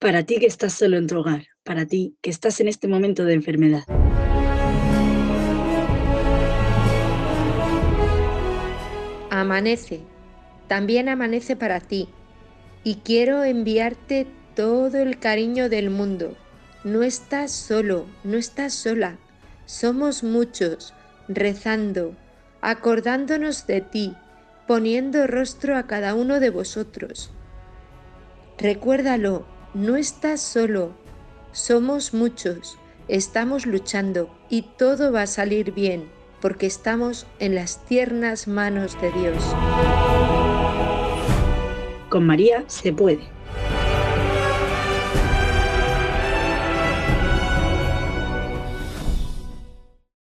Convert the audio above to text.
Para ti que estás solo en tu hogar, para ti que estás en este momento de enfermedad. Amanece, también amanece para ti, y quiero enviarte todo el cariño del mundo. No estás solo, no estás sola, somos muchos, rezando, acordándonos de ti, poniendo rostro a cada uno de vosotros. Recuérdalo, no estás solo, somos muchos, estamos luchando y todo va a salir bien porque estamos en las tiernas manos de Dios. Con María se puede.